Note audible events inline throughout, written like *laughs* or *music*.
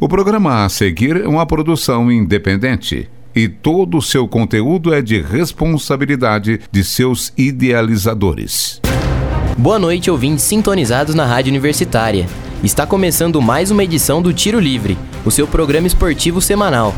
O programa a seguir é uma produção independente e todo o seu conteúdo é de responsabilidade de seus idealizadores. Boa noite, ouvintes sintonizados na Rádio Universitária. Está começando mais uma edição do Tiro Livre, o seu programa esportivo semanal.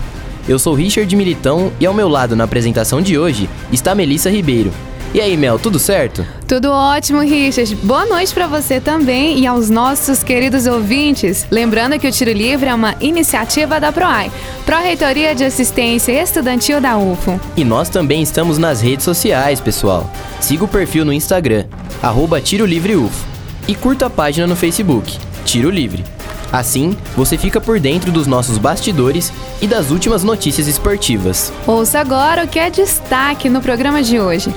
Eu sou Richard Militão e ao meu lado na apresentação de hoje está Melissa Ribeiro. E aí, Mel, tudo certo? Tudo ótimo, Richard. Boa noite para você também e aos nossos queridos ouvintes. Lembrando que o Tiro Livre é uma iniciativa da PROAI, Pró-Reitoria de Assistência Estudantil da UFO. E nós também estamos nas redes sociais, pessoal. Siga o perfil no Instagram, arroba Tiro Livre UFO. E curta a página no Facebook, Tiro Livre. Assim, você fica por dentro dos nossos bastidores e das últimas notícias esportivas. Ouça agora o que é destaque no programa de hoje.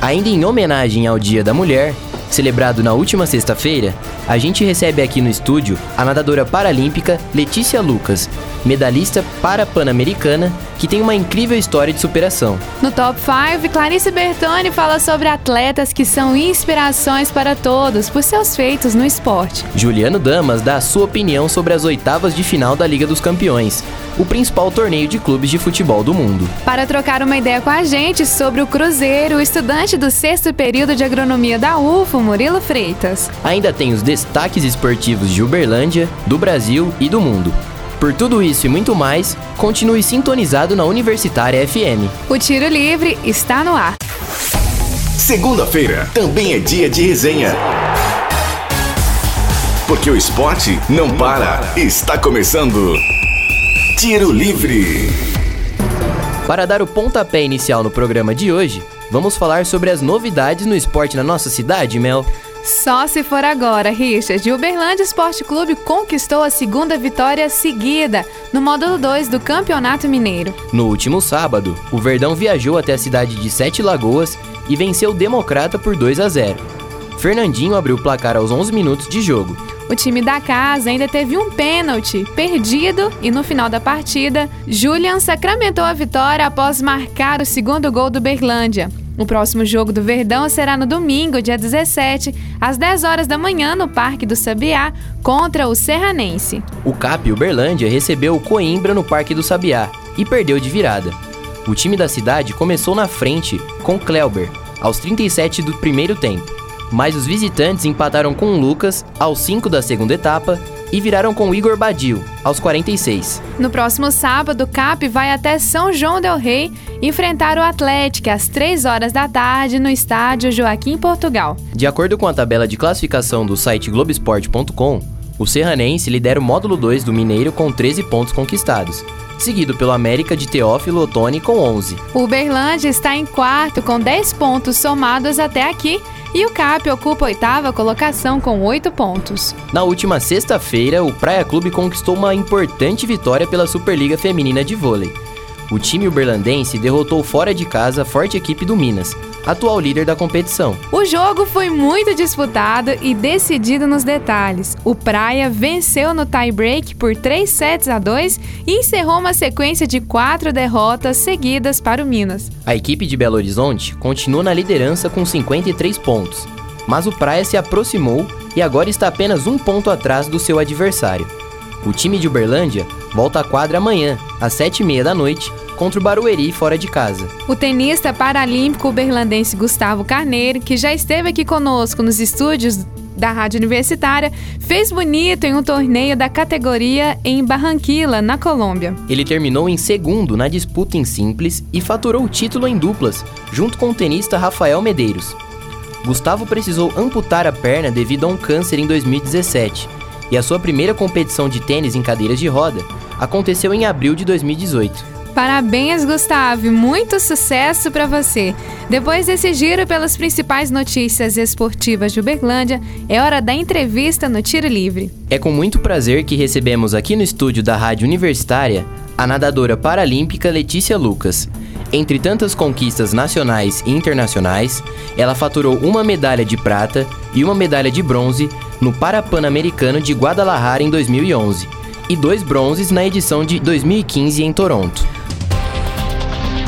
Ainda em homenagem ao Dia da Mulher, celebrado na última sexta-feira, a gente recebe aqui no estúdio a nadadora paralímpica Letícia Lucas, medalhista para-pan-americana, que tem uma incrível história de superação. No Top 5, Clarice Bertoni fala sobre atletas que são inspirações para todos por seus feitos no esporte. Juliano Damas dá a sua opinião sobre as oitavas de final da Liga dos Campeões, o principal torneio de clubes de futebol do mundo. Para trocar uma ideia com a gente sobre o Cruzeiro, o estudante do sexto período de agronomia da UFO, Murilo Freitas. Ainda tem os destaques esportivos de Uberlândia, do Brasil e do mundo. Por tudo isso e muito mais, continue sintonizado na Universitária FM. O Tiro Livre está no ar. Segunda-feira também é dia de resenha. Porque o esporte não para. Está começando. Tiro Livre. Para dar o pontapé inicial no programa de hoje, vamos falar sobre as novidades no esporte na nossa cidade, Mel. Só se for agora, Richard. O Uberlândia Esporte Clube conquistou a segunda vitória seguida no módulo 2 do Campeonato Mineiro. No último sábado, o Verdão viajou até a cidade de Sete Lagoas e venceu o Democrata por 2 a 0. Fernandinho abriu o placar aos 11 minutos de jogo. O time da casa ainda teve um pênalti perdido e no final da partida, Julian sacramentou a vitória após marcar o segundo gol do Berlândia. O próximo jogo do Verdão será no domingo, dia 17, às 10 horas da manhã, no Parque do Sabiá, contra o Serranense. O CAP Uberlândia recebeu o Coimbra no Parque do Sabiá e perdeu de virada. O time da cidade começou na frente com Kleuber, aos 37 do primeiro tempo, mas os visitantes empataram com o Lucas aos 5 da segunda etapa e viraram com Igor Badil, aos 46. No próximo sábado, o CAP vai até São João del Rei enfrentar o Atlético às 3 horas da tarde no estádio Joaquim Portugal. De acordo com a tabela de classificação do site Globesport.com, o Serranense lidera o módulo 2 do Mineiro com 13 pontos conquistados, seguido pelo América de Teófilo Otoni com 11. O Uberlândia está em quarto com 10 pontos somados até aqui e o CAP ocupa a oitava colocação com oito pontos. Na última sexta-feira, o Praia Clube conquistou uma importante vitória pela Superliga Feminina de Vôlei. O time uberlandense derrotou fora de casa a forte equipe do Minas, atual líder da competição. O jogo foi muito disputado e decidido nos detalhes. O Praia venceu no tie-break por 3 sets a 2 e encerrou uma sequência de quatro derrotas seguidas para o Minas. A equipe de Belo Horizonte continua na liderança com 53 pontos, mas o Praia se aproximou e agora está apenas um ponto atrás do seu adversário. O time de Uberlândia volta à quadra amanhã, às 7h30 da noite, contra o Barueri fora de casa. O tenista paralímpico uberlandense Gustavo Carneiro, que já esteve aqui conosco nos estúdios da Rádio Universitária, fez bonito em um torneio da categoria em Barranquilla, na Colômbia. Ele terminou em segundo na disputa em simples e faturou o título em duplas, junto com o tenista Rafael Medeiros. Gustavo precisou amputar a perna devido a um câncer em 2017 e a sua primeira competição de tênis em cadeiras de roda aconteceu em abril de 2018. Parabéns, Gustavo! Muito sucesso para você! Depois desse giro pelas principais notícias esportivas de Uberlândia, é hora da entrevista no Tiro Livre. É com muito prazer que recebemos aqui no estúdio da Rádio Universitária a nadadora paralímpica Letícia Lucas. Entre tantas conquistas nacionais e internacionais, ela faturou uma medalha de prata e uma medalha de bronze no Parapan-Americano de Guadalajara em 2011 e dois bronzes na edição de 2015 em Toronto.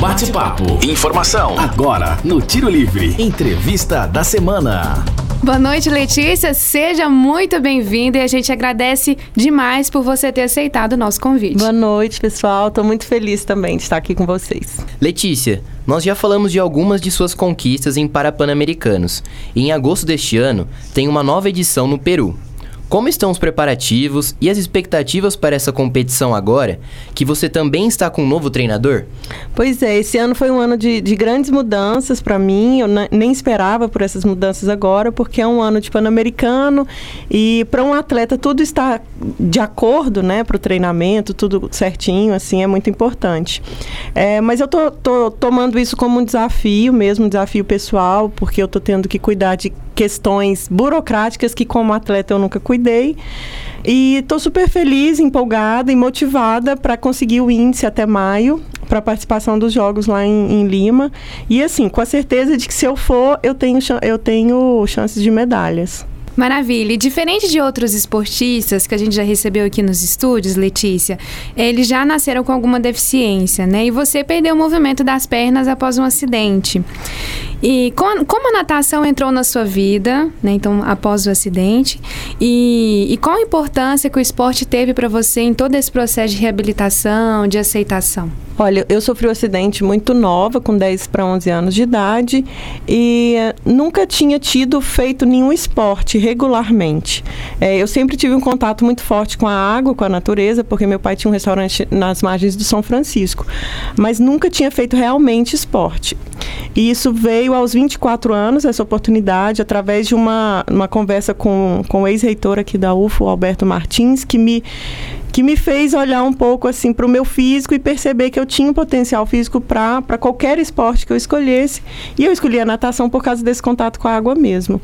Bate-papo. Informação. Agora, no Tiro Livre. Entrevista da semana. Boa noite, Letícia. Seja muito bem-vinda e a gente agradece demais por você ter aceitado o nosso convite. Boa noite, pessoal. Estou muito feliz também de estar aqui com vocês. Letícia, nós já falamos de algumas de suas conquistas em Parapan-Americanos. E em agosto deste ano, tem uma nova edição no Peru. Como estão os preparativos e as expectativas para essa competição agora, que você também está com um novo treinador? Pois é, esse ano foi um ano de, de grandes mudanças para mim. Eu nem esperava por essas mudanças agora, porque é um ano de Pan-Americano e para um atleta tudo está de acordo, né, para o treinamento, tudo certinho, assim, é muito importante. É, mas eu tô, tô tomando isso como um desafio mesmo, um desafio pessoal, porque eu tô tendo que cuidar de questões burocráticas que como atleta eu nunca cuidei. E estou super feliz, empolgada e motivada para conseguir o índice até maio para a participação dos jogos lá em, em, Lima. E assim, com a certeza de que se eu for, eu tenho, eu tenho chances de medalhas. Maravilha. E diferente de outros esportistas que a gente já recebeu aqui nos estúdios, Letícia, eles já nasceram com alguma deficiência, né? E você perdeu o movimento das pernas após um acidente. E com, como a natação entrou na sua vida, né? Então, após o acidente, e, e qual a importância que o esporte teve para você em todo esse processo de reabilitação, de aceitação? Olha, eu sofri um acidente muito nova, com 10 para 11 anos de idade, e eh, nunca tinha tido feito nenhum esporte regularmente. É, eu sempre tive um contato muito forte com a água, com a natureza, porque meu pai tinha um restaurante nas margens do São Francisco, mas nunca tinha feito realmente esporte. E isso veio aos 24 anos, essa oportunidade, através de uma, uma conversa com, com o ex-reitor aqui da UFO, Alberto Martins, que me que me fez olhar um pouco assim para o meu físico e perceber que eu tinha um potencial físico para qualquer esporte que eu escolhesse. E eu escolhi a natação por causa desse contato com a água mesmo.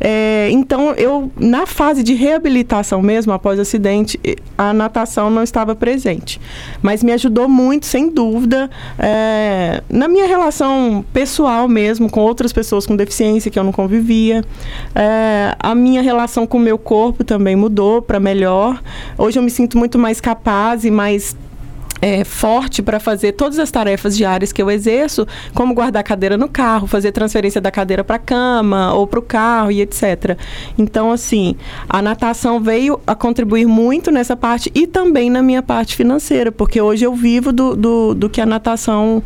É, então, eu, na fase de reabilitação mesmo, após o acidente, a natação não estava presente. Mas me ajudou muito, sem dúvida, é, na minha relação pessoal mesmo, com outras pessoas com deficiência que eu não convivia. É, a minha relação com o meu corpo também mudou para melhor. Hoje eu me sinto muito mais capaz e mais é, forte para fazer todas as tarefas diárias que eu exerço, como guardar a cadeira no carro, fazer transferência da cadeira para a cama ou para o carro e etc. Então, assim, a natação veio a contribuir muito nessa parte e também na minha parte financeira, porque hoje eu vivo do, do, do que a natação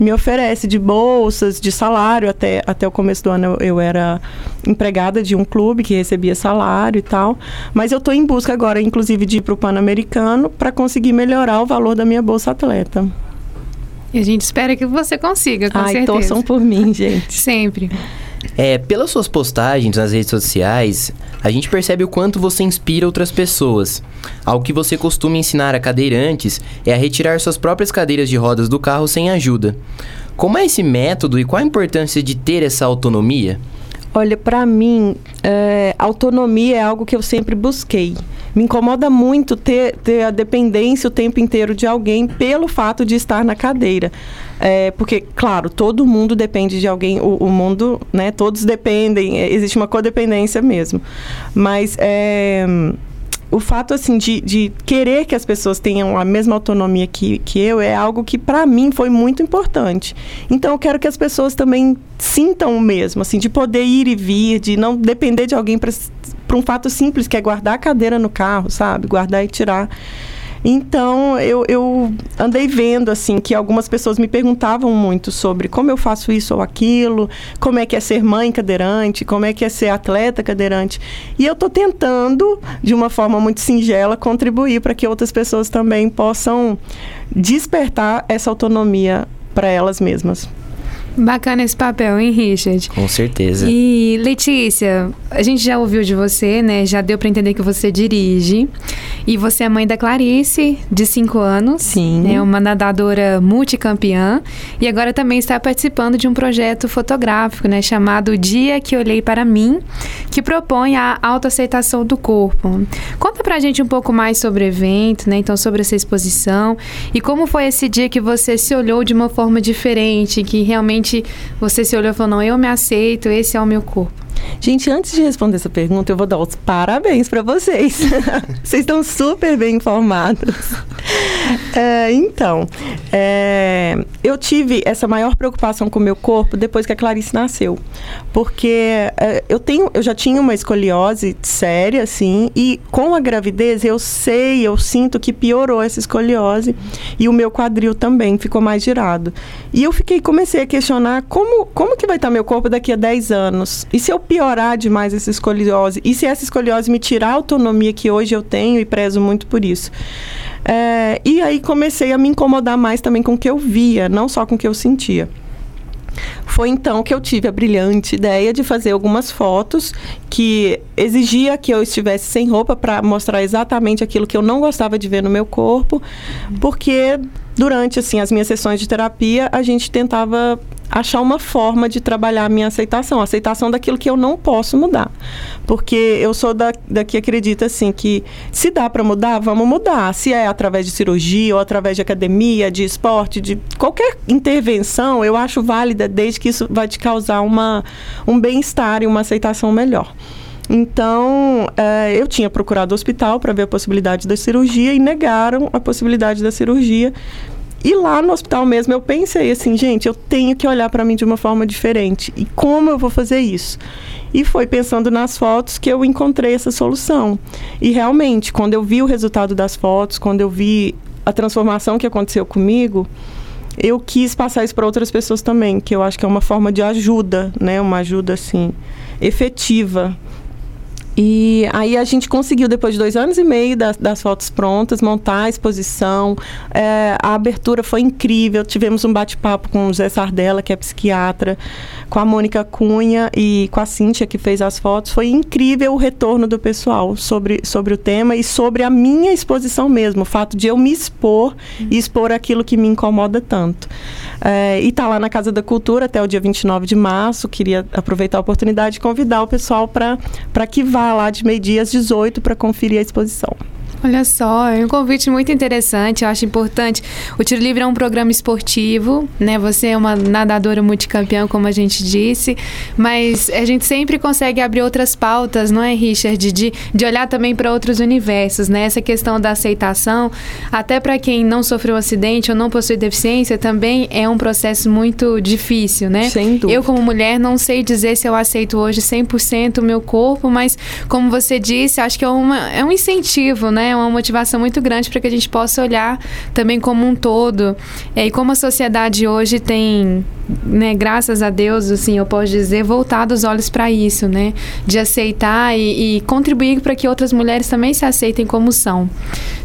me oferece de bolsas, de salário. Até, até o começo do ano eu, eu era empregada de um clube que recebia salário e tal. Mas eu estou em busca agora, inclusive, de ir para o Pan-Americano para conseguir melhorar o valor da minha bolsa atleta. E a gente espera que você consiga, com Ai, certeza. torçam por mim, gente. Sempre. É, pelas suas postagens nas redes sociais, a gente percebe o quanto você inspira outras pessoas. Algo que você costuma ensinar a cadeirantes é a retirar suas próprias cadeiras de rodas do carro sem ajuda. Como é esse método e qual a importância de ter essa autonomia? Olha, para mim, é, autonomia é algo que eu sempre busquei. Me incomoda muito ter, ter a dependência o tempo inteiro de alguém pelo fato de estar na cadeira. É, porque, claro, todo mundo depende de alguém, o, o, mundo, né? Todos dependem, existe uma codependência mesmo. Mas é, o fato assim de, de querer que as pessoas tenham a mesma autonomia que, que eu é algo que para mim foi muito importante. Então eu quero que as pessoas também sintam o mesmo, assim, de poder ir e vir, de não depender de alguém para um fato simples que é guardar a cadeira no carro, sabe? Guardar e tirar. Então, eu, eu andei vendo, assim, que algumas pessoas me perguntavam muito sobre como eu faço isso ou aquilo, como é que é ser mãe cadeirante, como é que é ser atleta cadeirante. E eu estou tentando, de uma forma muito singela, contribuir para que outras pessoas também possam despertar essa autonomia para elas mesmas. Bacana esse papel, hein, Richard? Com certeza. E Letícia, a gente já ouviu de você, né? Já deu para entender que você dirige. E você é mãe da Clarice, de 5 anos. Sim. É uma nadadora multicampeã. E agora também está participando de um projeto fotográfico, né? Chamado Dia que Olhei para Mim, que propõe a autoaceitação do corpo. Conta pra gente um pouco mais sobre o evento, né? Então, sobre essa exposição. E como foi esse dia que você se olhou de uma forma diferente, que realmente realmente você se olhou e falou: não, eu me aceito, esse é o meu corpo? Gente, antes de responder essa pergunta, eu vou dar os parabéns para vocês. *laughs* vocês estão super bem informados. É, então, é, eu tive essa maior preocupação com o meu corpo depois que a Clarice nasceu. Porque é, eu, tenho, eu já tinha uma escoliose séria, assim, e com a gravidez eu sei, eu sinto que piorou essa escoliose e o meu quadril também ficou mais girado. E eu fiquei, comecei a questionar como, como que vai estar meu corpo daqui a 10 anos? E se eu piorar demais essa escoliose? E se essa escoliose me tirar a autonomia que hoje eu tenho e prezo muito por isso? É, e aí comecei a me incomodar mais também com o que eu via, não só com o que eu sentia. Foi então que eu tive a brilhante ideia de fazer algumas fotos que exigia que eu estivesse sem roupa para mostrar exatamente aquilo que eu não gostava de ver no meu corpo, porque durante assim as minhas sessões de terapia a gente tentava achar uma forma de trabalhar a minha aceitação, a aceitação daquilo que eu não posso mudar. Porque eu sou da, da que acredita assim que se dá para mudar, vamos mudar. Se é através de cirurgia ou através de academia, de esporte, de qualquer intervenção, eu acho válida desde que isso vai te causar uma, um bem-estar e uma aceitação melhor. Então, é, eu tinha procurado o hospital para ver a possibilidade da cirurgia e negaram a possibilidade da cirurgia. E lá no hospital mesmo eu pensei assim, gente, eu tenho que olhar para mim de uma forma diferente. E como eu vou fazer isso? E foi pensando nas fotos que eu encontrei essa solução. E realmente, quando eu vi o resultado das fotos, quando eu vi a transformação que aconteceu comigo, eu quis passar isso para outras pessoas também, que eu acho que é uma forma de ajuda, né? Uma ajuda assim efetiva e aí a gente conseguiu, depois de dois anos e meio das, das fotos prontas, montar a exposição. É, a abertura foi incrível. Tivemos um bate-papo com o Zé Sardella, que é psiquiatra, com a Mônica Cunha e com a Cíntia, que fez as fotos. Foi incrível o retorno do pessoal sobre, sobre o tema e sobre a minha exposição mesmo. O fato de eu me expor e expor aquilo que me incomoda tanto. É, e está lá na Casa da Cultura até o dia 29 de março. Queria aproveitar a oportunidade de convidar o pessoal para que vá lá de meio-dia às 18 para conferir a exposição. Olha só, é um convite muito interessante, eu acho importante. O Tiro Livre é um programa esportivo, né? Você é uma nadadora multicampeã, como a gente disse, mas a gente sempre consegue abrir outras pautas, não é, Richard? De, de olhar também para outros universos, né? Essa questão da aceitação, até para quem não sofreu um acidente ou não possui deficiência, também é um processo muito difícil, né? Sem dúvida. Eu, como mulher, não sei dizer se eu aceito hoje 100% o meu corpo, mas, como você disse, acho que é, uma, é um incentivo, né? É uma motivação muito grande para que a gente possa olhar também como um todo. É, e como a sociedade hoje tem, né, graças a Deus, assim, eu posso dizer, voltado os olhos para isso, né? De aceitar e, e contribuir para que outras mulheres também se aceitem como são.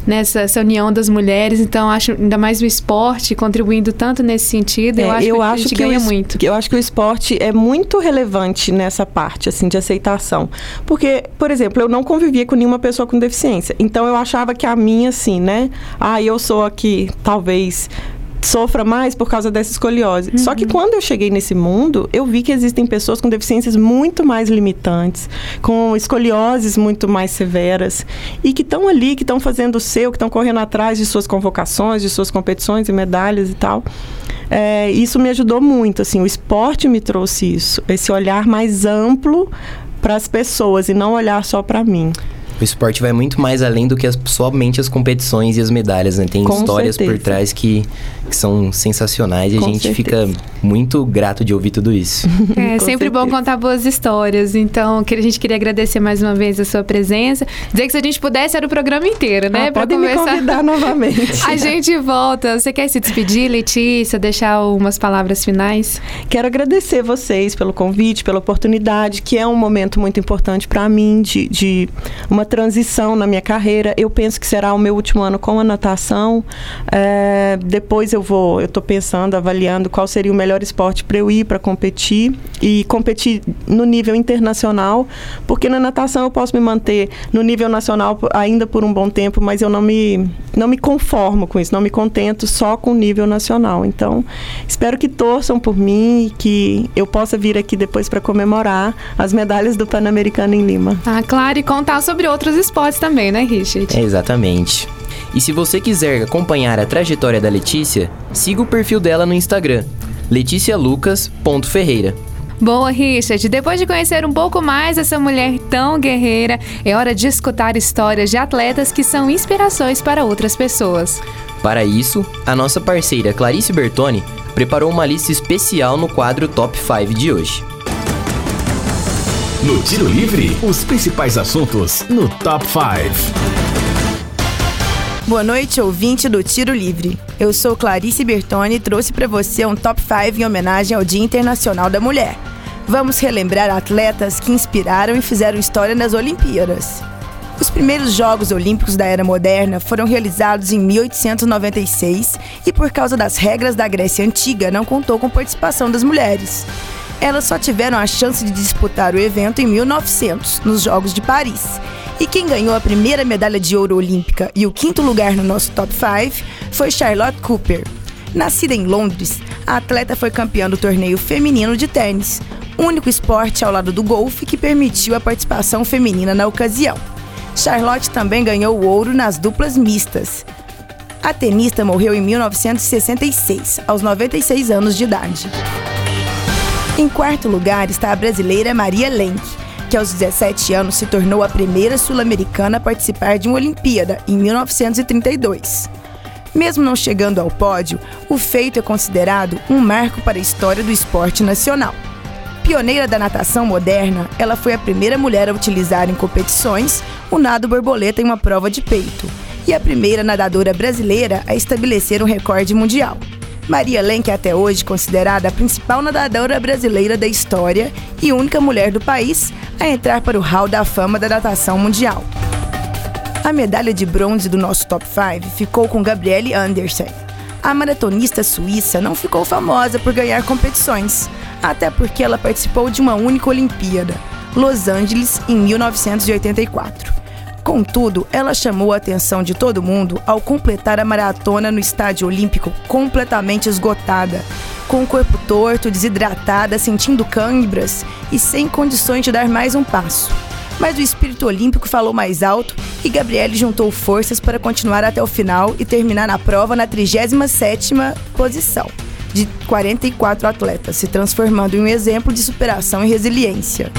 Nessa essa união das mulheres, então acho ainda mais o esporte contribuindo tanto nesse sentido, eu É, acho eu que a gente que ganha o, muito. Eu acho que o esporte é muito relevante nessa parte, assim, de aceitação. Porque, por exemplo, eu não convivia com nenhuma pessoa com deficiência. Então eu achava que a minha, assim, né? Ah, eu sou aqui, talvez sofra mais por causa dessa escoliose. Só que quando eu cheguei nesse mundo, eu vi que existem pessoas com deficiências muito mais limitantes, com escolioses muito mais severas e que estão ali, que estão fazendo o seu, que estão correndo atrás de suas convocações, de suas competições e medalhas e tal. É, isso me ajudou muito, assim, o esporte me trouxe isso, esse olhar mais amplo para as pessoas e não olhar só para mim. O esporte vai muito mais além do que as- somente as competições e as medalhas, né? Tem Com histórias por certeza. trás que, que são sensacionais e Com a gente certeza. fica muito grato de ouvir tudo isso. *laughs* É sempre bom certeza. contar boas histórias. Então, que- a gente queria agradecer mais uma vez a sua presença. Dizer que se a gente pudesse, era o programa inteiro, né? Ah, Pra podem me convidar *laughs* novamente. A gente volta. Você quer se despedir, Letícia? Deixar umas palavras finais? Quero agradecer vocês pelo convite, pela oportunidade, que é um momento muito importante para mim de, de uma transição na minha carreira. Eu penso que será o meu último ano com a natação. É, depois eu vou, eu estou pensando, avaliando qual seria o melhor esporte para eu ir para competir e competir no nível internacional, porque na natação eu posso me manter no nível nacional ainda por um bom tempo, mas eu não me não me conformo com isso, não me contento só com o nível nacional. Então, espero que torçam por mim e que eu possa vir aqui depois para comemorar as medalhas do Pan-Americano em Lima. Ah, claro, e contar sobre outros esportes também, né, Richard? É, exatamente. E se você quiser acompanhar a trajetória da Letícia, siga o perfil dela no Instagram, leticialucas.ferreira. Boa, Richard. Depois de conhecer um pouco mais essa mulher tão guerreira, é hora de escutar histórias de atletas que são inspirações para outras pessoas. Para isso, a nossa parceira Clarice Bertoni preparou uma lista especial no quadro Top 5 de hoje. No Tiro Livre, os principais assuntos no Top 5. Boa noite, ouvinte do Tiro Livre. Eu sou Clarice Bertoni e trouxe para você um top 5 em homenagem ao Dia Internacional da Mulher. Vamos relembrar atletas que inspiraram e fizeram história nas Olimpíadas. Os primeiros Jogos Olímpicos da Era Moderna foram realizados em 1896 e, por causa das regras da Grécia Antiga, não contou com participação das mulheres. Elas só tiveram a chance de disputar o evento em 1900, nos Jogos de Paris, e quem ganhou a primeira medalha de ouro olímpica e o quinto lugar no nosso top 5 foi Charlotte Cooper. Nascida em Londres, a atleta foi campeã do torneio feminino de tênis, único esporte ao lado do golfe que permitiu a participação feminina na ocasião. Charlotte também ganhou o ouro nas duplas mistas. A tenista morreu em 1966, aos 96 anos de idade. Em quarto lugar está a brasileira Maria Lenk, que aos 17 anos se tornou a primeira sul-americana a participar de uma Olimpíada, em 1932. Mesmo não chegando ao pódio, o feito é considerado um marco para a história do esporte nacional. Pioneira da natação moderna, ela foi a primeira mulher a utilizar em competições o nado borboleta em uma prova de peito e a primeira nadadora brasileira a estabelecer um recorde mundial. Maria Lenk é até hoje considerada a principal nadadora brasileira da história e única mulher do país a entrar para o Hall da Fama da Natação Mundial. A medalha de bronze do nosso top 5 ficou com Gabriele Andersen. A maratonista suíça não ficou famosa por ganhar competições, até porque ela participou de uma única Olimpíada, Los Angeles, em 1984. Contudo, ela chamou a atenção de todo mundo ao completar a maratona no estádio olímpico completamente esgotada, com o corpo torto, desidratada, sentindo câimbras e sem condições de dar mais um passo. Mas o espírito olímpico falou mais alto e Gabriele juntou forças para continuar até o final e terminar na prova na 37ª posição, de 44 atletas, se transformando em um exemplo de superação e resiliência.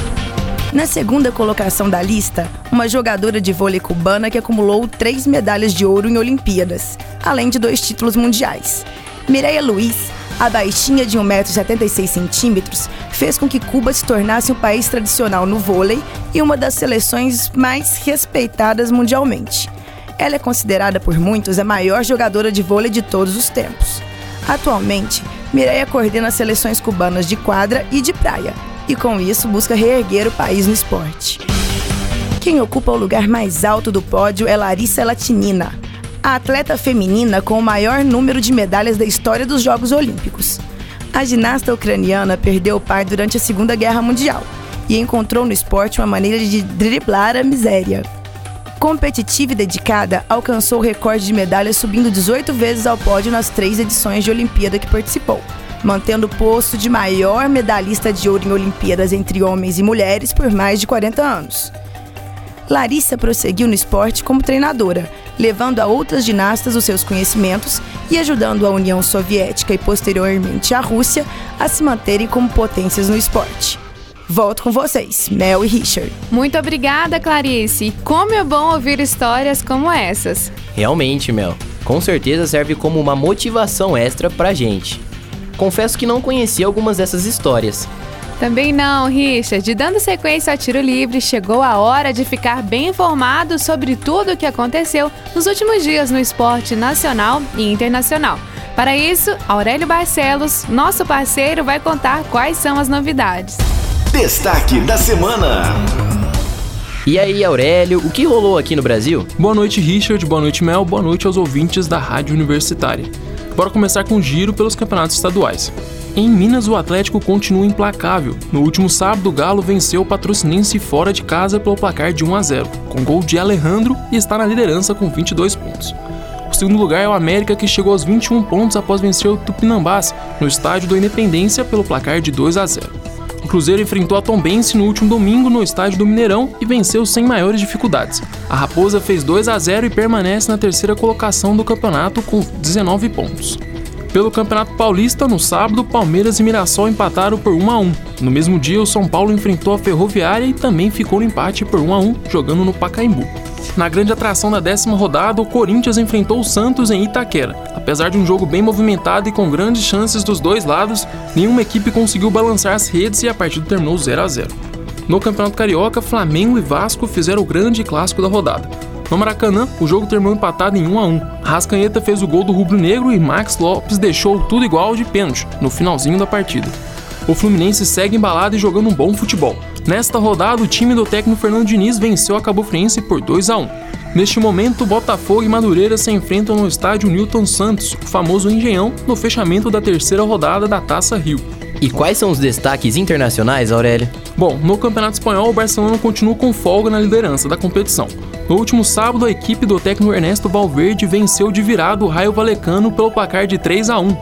Na segunda colocação da lista, uma jogadora de vôlei cubana que acumulou três medalhas de ouro em Olimpíadas, além de dois títulos mundiais. Mireia Luiz, a baixinha de 1,76m, fez com que Cuba se tornasse um país tradicional no vôlei e uma das seleções mais respeitadas mundialmente. Ela é considerada por muitos a maior jogadora de vôlei de todos os tempos. Atualmente, Mireia coordena as seleções cubanas de quadra e de praia, e com isso busca reerguer o país no esporte. Quem ocupa o lugar mais alto do pódio é Larissa Latinina, a atleta feminina com o maior número de medalhas da história dos Jogos Olímpicos. A ginasta ucraniana perdeu o pai durante a Segunda Guerra Mundial e encontrou no esporte uma maneira de driblar a miséria. Competitiva e dedicada, alcançou o recorde de medalhas subindo 18 vezes ao pódio nas três edições de Olimpíada que participou mantendo o posto de maior medalhista de ouro em Olimpíadas entre homens e mulheres por mais de 40 anos. Larissa prosseguiu no esporte como treinadora, levando a outras ginastas os seus conhecimentos e ajudando a União Soviética e posteriormente a Rússia a se manterem como potências no esporte. Volto com vocês, Mel e Richard. Muito obrigada, Clarice. Como é bom ouvir histórias como essas. Realmente, Mel. Com certeza serve como uma motivação extra pra gente. Confesso que não conhecia algumas dessas histórias. Também não, Richard. Dando sequência ao tiro livre, chegou a hora de ficar bem informado sobre tudo o que aconteceu nos últimos dias no esporte nacional e internacional. Para isso, Aurélio Barcelos, nosso parceiro, vai contar quais são as novidades. Destaque da semana. E aí, Aurélio, o que rolou aqui no Brasil? Boa noite, Richard. Boa noite, Mel. Boa noite aos ouvintes da Rádio Universitária. Bora começar com o giro pelos campeonatos estaduais. Em Minas, o Atlético continua implacável. No último sábado, o Galo venceu o Patrocinense fora de casa pelo placar de 1 a 0, com gol de Alejandro e está na liderança com 22 pontos. O segundo lugar é o América, que chegou aos 21 pontos após vencer o Tupinambás no estádio do Independência pelo placar de 2 a 0. O Cruzeiro enfrentou a Tombense no último domingo no estádio do Mineirão e venceu sem maiores dificuldades. A Raposa fez 2 a 0 e permanece na terceira colocação do campeonato com 19 pontos. Pelo Campeonato Paulista, no sábado, Palmeiras e Mirassol empataram por 1 a 1. No mesmo dia, o São Paulo enfrentou a Ferroviária e também ficou no empate por 1 a 1, jogando no Pacaembu. Na grande atração da décima rodada, o Corinthians enfrentou o Santos em Itaquera. Apesar de um jogo bem movimentado e com grandes chances dos dois lados, nenhuma equipe conseguiu balançar as redes e a partida terminou 0 a 0. No Campeonato Carioca, Flamengo e Vasco fizeram o grande clássico da rodada. No Maracanã, o jogo terminou empatado em 1 a 1. Rascanheta fez o gol do rubro-negro e Max Lopes deixou tudo igual de pênalti no finalzinho da partida. O Fluminense segue embalado e jogando um bom futebol. Nesta rodada, o time do técnico Fernando Diniz venceu a Cabo Friense por 2 a 1. Neste momento, Botafogo e Madureira se enfrentam no estádio Newton Santos, o famoso Engenhão, no fechamento da terceira rodada da Taça Rio. E quais são os destaques internacionais, Aurélio? Bom, no Campeonato Espanhol, o Barcelona continua com folga na liderança da competição. No último sábado, a equipe do técnico Ernesto Valverde venceu de virada o Raio Valecano pelo placar de 3 a 1.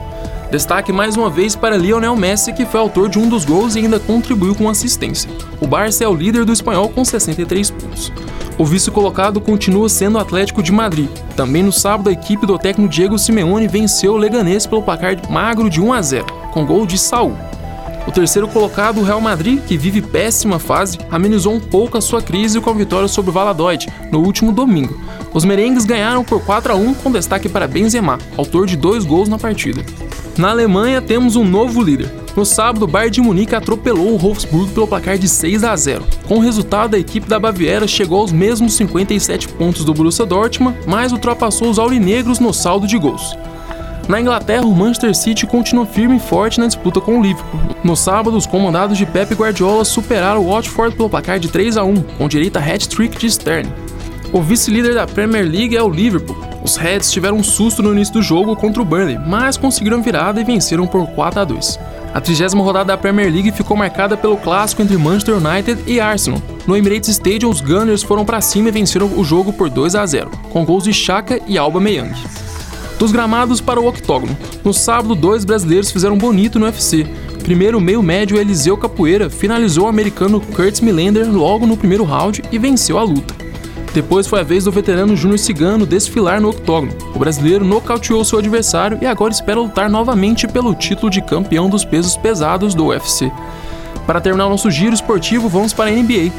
Destaque mais uma vez para Lionel Messi, que foi autor de um dos gols e ainda contribuiu com assistência. O Barça é o líder do espanhol com 63 pontos. O vice-colocado continua sendo o Atlético de Madrid. Também no sábado, a equipe do técnico Diego Simeone venceu o Leganês pelo placar magro de 1 a 0, com gol de Saul. O terceiro colocado, o Real Madrid, que vive péssima fase, amenizou um pouco a sua crise com a vitória sobre o Valladolid no último domingo. Os merengues ganharam por 4 a 1 com destaque para Benzema, autor de dois gols na partida. Na Alemanha temos um novo líder. No sábado, o Bayern de Munique atropelou o Wolfsburg pelo placar de 6 a 0. Com o resultado, a equipe da Baviera chegou aos mesmos 57 pontos do Borussia Dortmund, mas ultrapassou os aurinegros no saldo de gols. Na Inglaterra, o Manchester City continua firme e forte na disputa com o Liverpool. No sábado, os comandados de Pep Guardiola superaram o Watford pelo placar de 3 a 1, com direito a hat-trick de Sterling. O vice-líder da Premier League é o Liverpool. Os Reds tiveram um susto no início do jogo contra o Burnley, mas conseguiram virada e venceram por 4 a 2. A trigésima rodada da Premier League ficou marcada pelo clássico entre Manchester United e Arsenal. No Emirates Stadium, os Gunners foram para cima e venceram o jogo por 2 a 0, com gols de Chaka e Alba Meyang. Dos gramados para o octógono. No sábado, dois brasileiros fizeram bonito no UFC. Primeiro, o meio-médio Eliseu Capoeira finalizou o americano Curtis Millender logo no primeiro round e venceu a luta. Depois foi a vez do veterano Júnior Cigano desfilar no octógono. O brasileiro nocauteou seu adversário e agora espera lutar novamente pelo título de campeão dos pesos pesados do UFC. Para terminar o nosso giro esportivo, vamos para a NBA.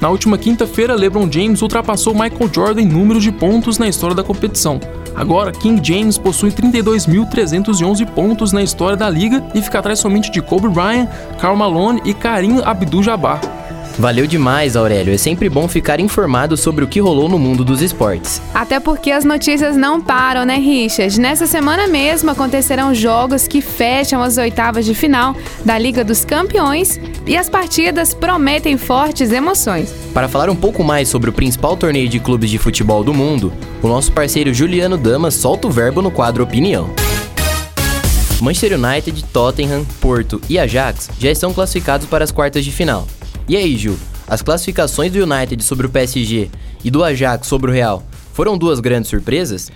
Na última quinta-feira, LeBron James ultrapassou Michael Jordan em número de pontos na história da competição. Agora, King James possui 32.311 pontos na história da liga e fica atrás somente de Kobe Bryant, Karl Malone e Karim Abdul-Jabbar. Valeu demais, Aurélio. É sempre bom ficar informado sobre o que rolou no mundo dos esportes. Até porque as notícias não param, né, Richard? Nessa semana mesmo acontecerão jogos que fecham as oitavas de final da Liga dos Campeões e as partidas prometem fortes emoções. Para falar um pouco mais sobre o principal torneio de clubes de futebol do mundo, o nosso parceiro Juliano Damas solta o verbo no quadro Opinião. Manchester United, Tottenham, Porto e Ajax já estão classificados para as quartas de final. E aí, Gil? As classificações do United sobre o PSG e do Ajax sobre o Real foram duas grandes surpresas?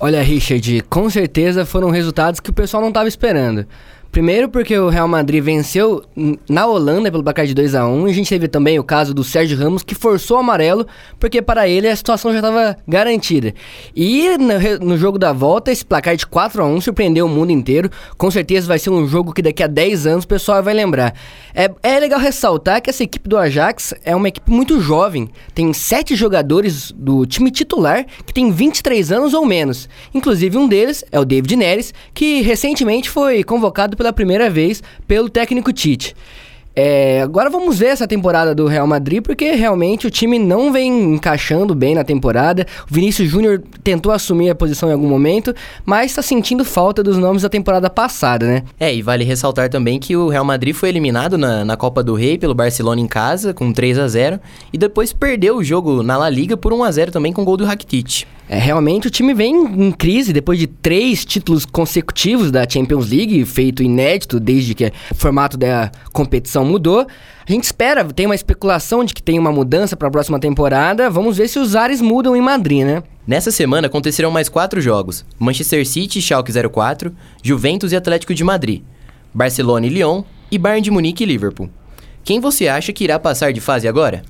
Olha, Richard, com certeza foram resultados que o pessoal não estava esperando. Primeiro porque o Real Madrid venceu na Holanda pelo placar de 2 a 1 e a gente teve também o caso do Sérgio Ramos que forçou o amarelo porque para ele a situação já estava garantida. E no, no, jogo da volta esse placar de 4 a 1 surpreendeu o mundo inteiro. Com certeza vai ser um jogo que daqui a 10 anos o pessoal vai lembrar. É, é legal ressaltar que essa equipe do Ajax é uma equipe muito jovem. Tem sete jogadores do time titular que tem 23 anos ou menos. Inclusive um deles é o David Neres, que recentemente foi convocado pela primeira vez pelo técnico Tite. É, agora vamos ver essa temporada do Real Madrid, porque realmente o time não vem encaixando bem na temporada. O Vinícius Júnior tentou assumir a posição em algum momento, mas está sentindo falta dos nomes da temporada passada, né? É, e vale ressaltar também que o Real Madrid foi eliminado na, na Copa do Rei pelo Barcelona em casa, com 3 a 0 e depois perdeu o jogo na La Liga por 1 a 0 também com gol do Rakitic. É, realmente o time vem em crise depois de três títulos consecutivos da Champions League, feito inédito desde que o formato da competição mudou. A gente espera, tem uma especulação de que tem uma mudança para a próxima temporada. Vamos ver se os ares mudam em Madrid, né? Nessa semana acontecerão mais quatro jogos: Manchester City e Schalke 04, Juventus e Atlético de Madrid, Barcelona e Lyon e Bayern de Munique e Liverpool. Quem você acha que irá passar de fase agora?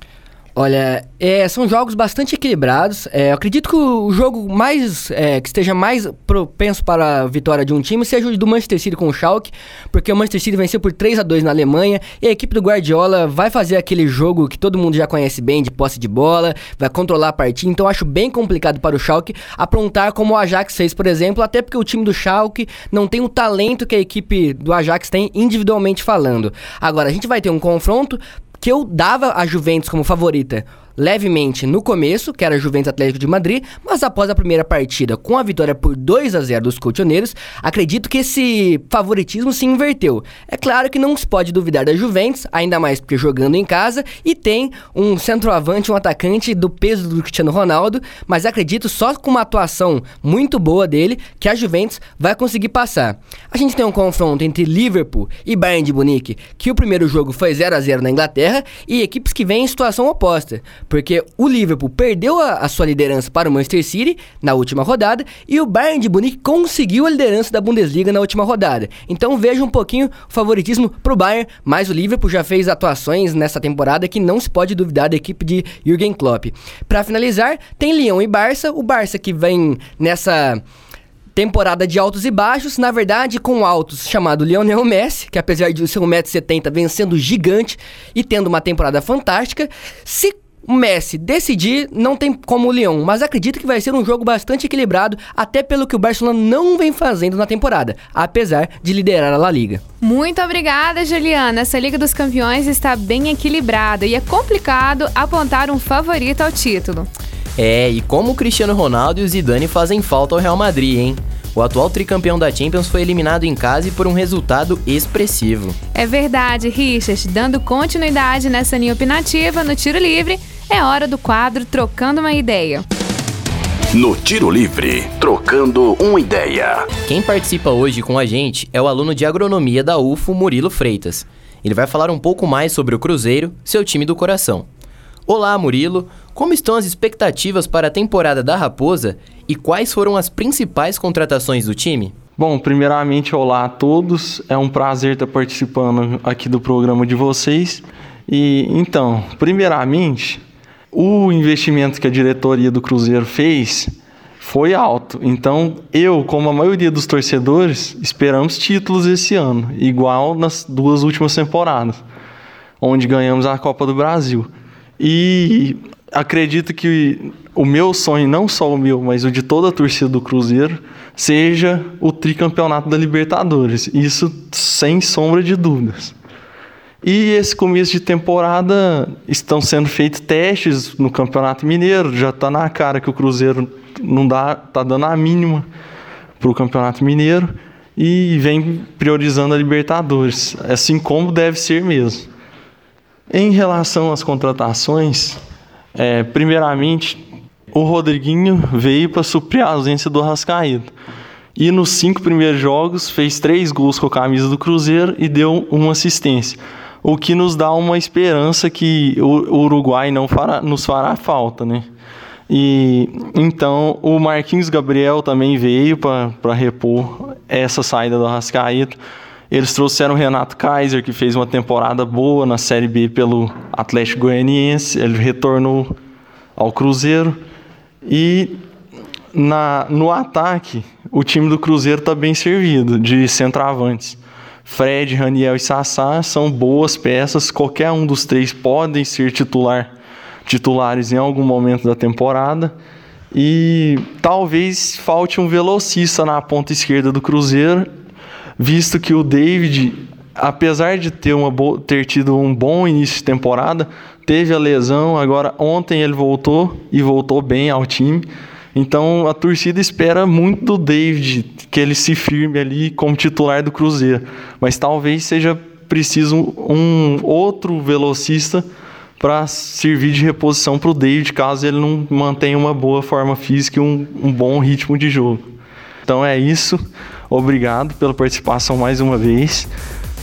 Olha, é, são jogos bastante equilibrados. É, eu acredito que o jogo mais é, que esteja mais propenso para a vitória de um time seja o do Manchester City com o Schalke, porque o Manchester City venceu por 3 a 2 na Alemanha e a equipe do Guardiola vai fazer aquele jogo que todo mundo já conhece bem de posse de bola, vai controlar a partida. Então acho bem complicado para o Schalke aprontar como o Ajax fez, por exemplo, até porque o time do Schalke não tem o talento que a equipe do Ajax tem individualmente falando. Agora a gente vai ter um confronto que eu dava a Juventus como favorita levemente no começo, que era Juventus Atlético de Madrid, mas após a primeira partida, com a vitória por 2 a 0 dos colchoneiros, acredito que esse favoritismo se inverteu. É claro que não se pode duvidar da Juventus, ainda mais porque jogando em casa e tem um centroavante, um atacante do peso do Cristiano Ronaldo, mas acredito só com uma atuação muito boa dele que a Juventus vai conseguir passar. A gente tem um confronto entre Liverpool e Bayern de Munique, que o primeiro jogo foi 0 a 0 na Inglaterra e equipes que vêm em situação oposta porque o Liverpool perdeu a, a, sua liderança para o Manchester City na última rodada e o Bayern de Munique conseguiu a liderança da Bundesliga na última rodada. Então veja um pouquinho o favoritismo para o Bayern, mas o Liverpool já fez atuações nessa temporada que não se pode duvidar da equipe de Jürgen Klopp. Para finalizar, tem Lyon e Barça, o Barça que vem nessa temporada de altos e baixos, na verdade com altos chamado Lionel Messi, que apesar de ser 1,70m vem sendo gigante e tendo uma temporada fantástica, se o Messi decidir, não tem como o Lyon, mas acredito que vai ser um jogo bastante equilibrado, até pelo que o Barcelona não vem fazendo na temporada, apesar de liderar a La Liga. Muito obrigada, Juliana. Essa Liga dos Campeões está bem equilibrada e é complicado apontar um favorito ao título. É, e como o Cristiano Ronaldo e o Zidane fazem falta ao Real Madrid, hein? O atual tricampeão da Champions foi eliminado em casa e por um resultado expressivo. É verdade, Richard. Dando continuidade nessa linha opinativa no tiro livre, é hora do quadro Trocando uma Ideia. No Tiro Livre, trocando uma ideia. Quem participa hoje com a gente é o aluno de agronomia da UFO, Murilo Freitas. Ele vai falar um pouco mais sobre o Cruzeiro, seu time do coração. Olá, Murilo. Como estão as expectativas para a temporada da Raposa e quais foram as principais contratações do time? Bom, primeiramente, olá a todos. É um prazer estar participando aqui do programa de vocês. E então, primeiramente, o investimento que a diretoria do Cruzeiro fez foi alto. Então, eu, como a maioria dos torcedores, esperamos títulos esse ano, igual nas duas últimas temporadas, onde ganhamos a Copa do Brasil. E acredito que o meu sonho, não só o meu, mas o de toda a torcida do Cruzeiro, seja o tricampeonato da Libertadores. Isso sem sombra de dúvidas. E esse começo de temporada estão sendo feitos testes no Campeonato Mineiro. Já está na cara que o Cruzeiro não dá, tá dando a mínima para o Campeonato Mineiro e vem priorizando a Libertadores, assim como deve ser mesmo. Em relação às contratações, é, primeiramente o Rodriguinho veio para suprir a ausência do Rascaído. E nos cinco primeiros jogos fez três gols com a camisa do Cruzeiro e deu uma assistência o que nos dá uma esperança que o Uruguai não fará, nos fará falta, né? E então o Marquinhos Gabriel também veio para repor essa saída do Arrascaeta. Eles trouxeram o Renato Kaiser, que fez uma temporada boa na Série B pelo Atlético Goianiense. Ele retornou ao Cruzeiro. E na, no ataque, o time do Cruzeiro está bem servido de centroavantes. Fred, Raniel e Sassá são boas peças. Qualquer um dos três podem ser titular, titulares em algum momento da temporada. E talvez falte um velocista na ponta esquerda do Cruzeiro, visto que o David, apesar de ter, uma ter tido um bom início de temporada, teve a lesão. Agora, ontem ele voltou e voltou bem ao time. Então a torcida espera muito do David, que ele se firme ali como titular do Cruzeiro. Mas talvez seja preciso um outro velocista para servir de reposição para o David, caso ele não mantenha uma boa forma física e um, um bom ritmo de jogo. Então é isso. Obrigado pela participação mais uma vez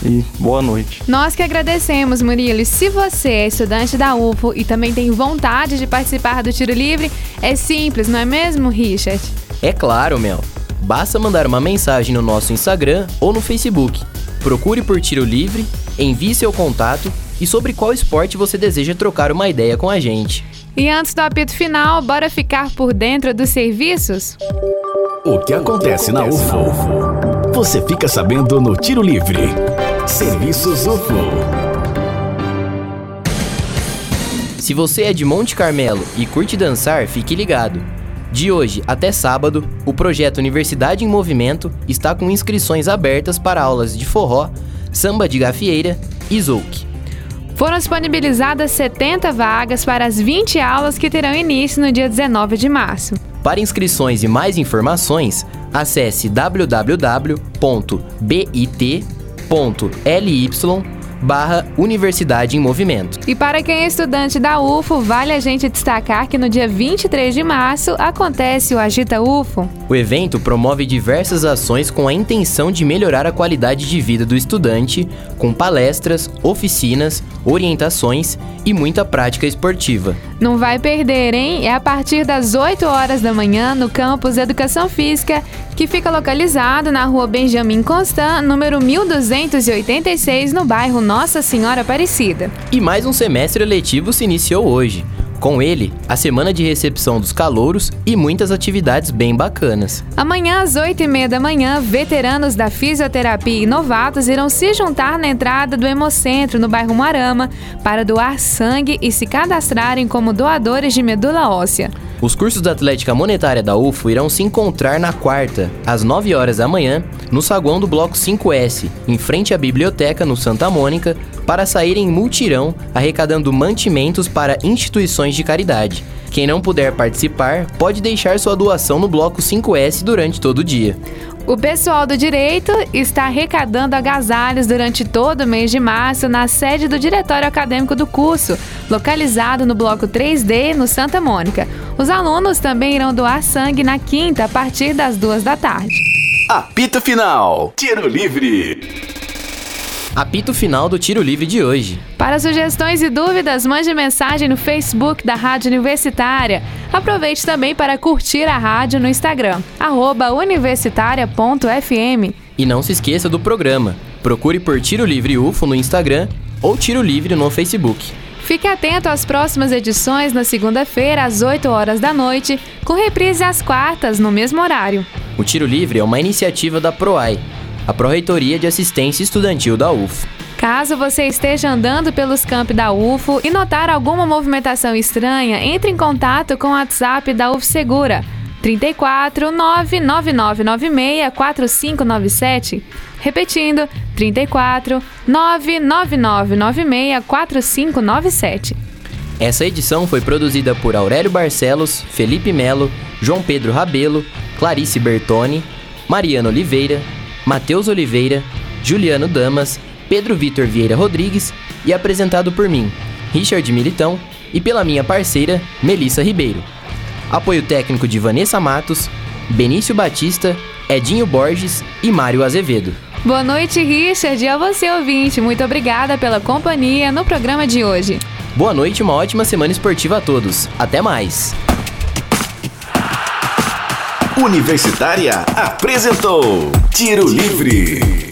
e boa noite. Nós que agradecemos, Murilo. E se você é estudante da UFO e também tem vontade de participar do Tiro Livre, é simples, não é mesmo, Richard? É claro, Mel. Basta mandar uma mensagem no nosso Instagram ou no Facebook. Procure por Tiro Livre, envie seu contato e sobre qual esporte você deseja trocar uma ideia com a gente. E antes do apito final, bora ficar por dentro dos serviços? O que acontece na UFO? Você fica sabendo no Tiro Livre. Serviços UFO. Se você é de Monte Carmelo e curte dançar, fique ligado. De hoje até sábado, o projeto Universidade em Movimento está com inscrições abertas para aulas de forró, samba de gafieira e zouk. Foram disponibilizadas 70 vagas para as 20 aulas que terão início no dia 19 de março. Para inscrições e mais informações, acesse www.bit.ly barra Universidade em Movimento. E para quem é estudante da UFO, vale a gente destacar que no dia 23 de março acontece o Agita UFO. O evento promove diversas ações com a intenção de melhorar a qualidade de vida do estudante, com palestras, oficinas, orientações e muita prática esportiva. Não vai perder, hein? É a partir das 8 horas da manhã no campus Educação Física, que fica localizado na rua Benjamin Constant, número 1286, no bairro Nossa Senhora Aparecida. E mais um semestre letivo se iniciou hoje. Com ele, a semana de recepção dos calouros e muitas atividades bem bacanas. Amanhã, às 8 e meia da manhã, veteranos da fisioterapia e novatos irão se juntar na entrada do Hemocentro, no bairro Marama, para doar sangue e se cadastrarem como doadores de medula óssea. Os cursos da Atlética Monetária da UFO irão se encontrar na quarta, às 9 horas da manhã, no saguão do Bloco 5S, em frente à biblioteca no Santa Mônica, para saírem em multirão arrecadando mantimentos para instituições de caridade. Quem não puder participar pode deixar sua doação no Bloco 5S durante todo o dia. O pessoal do direito está arrecadando agasalhos durante todo o mês de março na sede do Diretório Acadêmico do curso, localizado no bloco 3D, no Santa Mônica. Os alunos também irão doar sangue na quinta, a partir das duas da tarde. Apito Final. Tiro Livre. Apito final do Tiro Livre de hoje. Para sugestões e dúvidas, mande mensagem no Facebook da Rádio Universitária. Aproveite também para curtir a rádio no Instagram, universitária.fm. E não se esqueça do programa. Procure por Tiro Livre UFO no Instagram ou Tiro Livre no Facebook. Fique atento às próximas edições na segunda-feira, às 8 horas da noite, com reprise às quartas, no mesmo horário. O Tiro Livre é uma iniciativa da PROAI, a Pró-Reitoria de Assistência Estudantil da UFO. Caso você esteja andando pelos campos da UFO e notar alguma movimentação estranha, entre em contato com o WhatsApp da UFO Segura 34 99996 4597. Repetindo, 34 99996 4597. Essa edição foi produzida por Aurélio Barcelos, Felipe Melo, João Pedro Rabelo, Clarice Bertoni, Mariana Oliveira, Matheus Oliveira, Juliano Damas, Pedro Vitor Vieira Rodrigues e apresentado por mim, Richard Militão, e pela minha parceira, Melissa Ribeiro. Apoio técnico de Vanessa Matos, Benício Batista, Edinho Borges e Mário Azevedo. Boa noite, Richard, e a você, ouvinte. Muito obrigada pela companhia no programa de hoje. Boa noite uma ótima semana esportiva a todos. Até mais! Universitária apresentou Tiro Livre.